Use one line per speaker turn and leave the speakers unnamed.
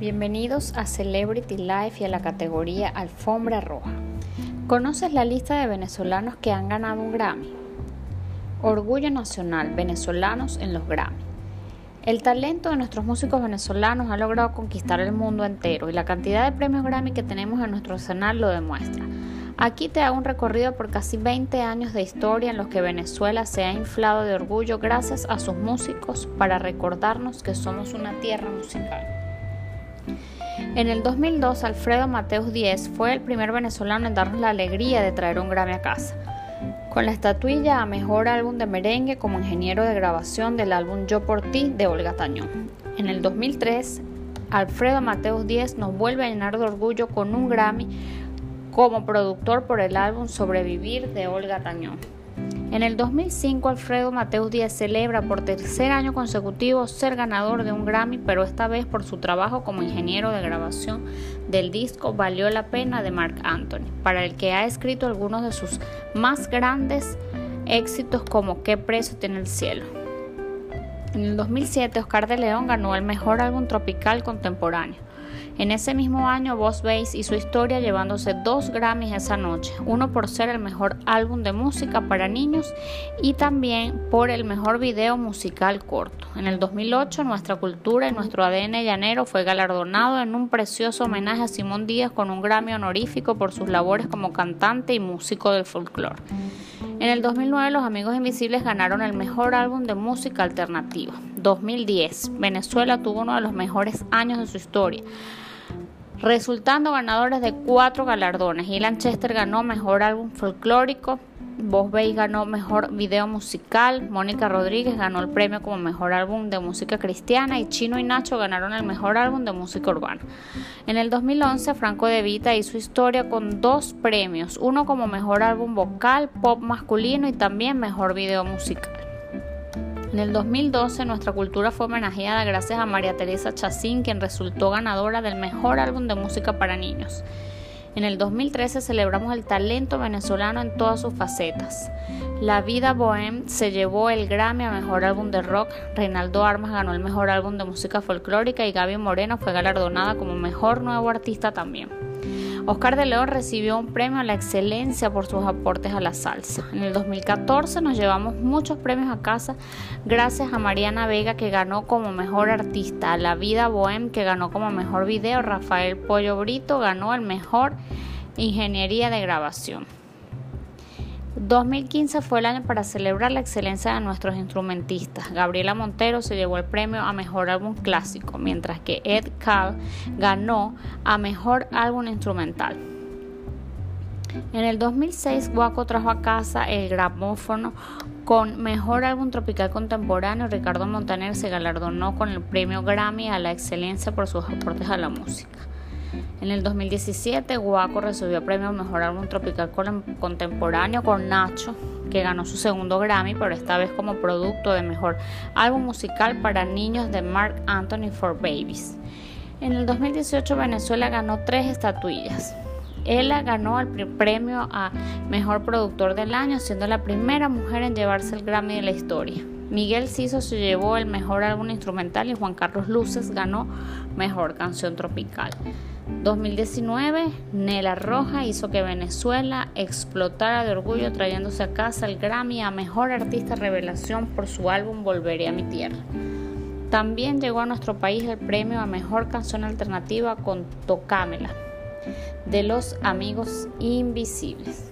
Bienvenidos a Celebrity Life y a la categoría Alfombra Roja. ¿Conoces la lista de venezolanos que han ganado un Grammy? Orgullo Nacional, venezolanos en los Grammy. El talento de nuestros músicos venezolanos ha logrado conquistar el mundo entero y la cantidad de premios Grammy que tenemos en nuestro arsenal lo demuestra. Aquí te hago un recorrido por casi 20 años de historia en los que Venezuela se ha inflado de orgullo gracias a sus músicos para recordarnos que somos una tierra musical. En el 2002, Alfredo Mateus Díez fue el primer venezolano en darnos la alegría de traer un Grammy a casa, con la estatuilla a Mejor Álbum de Merengue como ingeniero de grabación del álbum Yo por ti de Olga Tañón. En el 2003, Alfredo Mateus Díez nos vuelve a llenar de orgullo con un Grammy como productor por el álbum Sobrevivir de Olga Tañón. En el 2005, Alfredo Mateus Díaz celebra por tercer año consecutivo ser ganador de un Grammy, pero esta vez por su trabajo como ingeniero de grabación del disco Valió la Pena de Mark Anthony, para el que ha escrito algunos de sus más grandes éxitos como Qué precio tiene el cielo. En el 2007, Oscar de León ganó el mejor álbum tropical contemporáneo. En ese mismo año, Boss Bass hizo historia llevándose dos Grammys esa noche, uno por ser el mejor álbum de música para niños y también por el mejor video musical corto. En el 2008, Nuestra Cultura y Nuestro ADN Llanero fue galardonado en un precioso homenaje a Simón Díaz con un Grammy honorífico por sus labores como cantante y músico del folclore. En el 2009 los Amigos Invisibles ganaron el mejor álbum de música alternativa. 2010 Venezuela tuvo uno de los mejores años de su historia resultando ganadores de cuatro galardones. Ilan Chester ganó Mejor Álbum Folclórico, Vos Veis ganó Mejor Video Musical, Mónica Rodríguez ganó el premio como Mejor Álbum de Música Cristiana y Chino y Nacho ganaron el Mejor Álbum de Música Urbana. En el 2011, Franco De Vita hizo historia con dos premios, uno como Mejor Álbum Vocal, Pop Masculino y también Mejor Video Musical. En el 2012 nuestra cultura fue homenajeada gracias a María Teresa Chacín, quien resultó ganadora del mejor álbum de música para niños. En el 2013 celebramos el talento venezolano en todas sus facetas. La Vida Bohem se llevó el Grammy a Mejor Álbum de Rock, Reinaldo Armas ganó el Mejor Álbum de Música Folclórica y Gaby Moreno fue galardonada como Mejor Nuevo Artista también. Oscar de León recibió un premio a la excelencia por sus aportes a la salsa. En el 2014 nos llevamos muchos premios a casa gracias a Mariana Vega que ganó como mejor artista, a La Vida Bohem que ganó como mejor video, Rafael Pollo Brito ganó el mejor ingeniería de grabación. 2015 fue el año para celebrar la excelencia de nuestros instrumentistas. Gabriela Montero se llevó el premio a Mejor Álbum Clásico, mientras que Ed Cal ganó a Mejor Álbum Instrumental. En el 2006, Guaco trajo a casa el gramófono con Mejor Álbum Tropical Contemporáneo. Ricardo Montaner se galardonó con el premio Grammy a la excelencia por sus aportes a la música. En el 2017, Guaco recibió premio Mejor Álbum Tropical Contemporáneo con Nacho, que ganó su segundo Grammy, pero esta vez como producto de Mejor Álbum Musical para Niños de Mark Anthony for Babies. En el 2018, Venezuela ganó tres estatuillas. Ella ganó el premio a Mejor Productor del Año, siendo la primera mujer en llevarse el Grammy de la historia. Miguel Ciso se llevó el mejor álbum instrumental y Juan Carlos Luces ganó mejor canción tropical. 2019, Nela Roja hizo que Venezuela explotara de orgullo trayéndose a casa el Grammy a Mejor Artista Revelación por su álbum Volveré a mi tierra. También llegó a nuestro país el premio a Mejor Canción Alternativa con Tocámela de los Amigos Invisibles.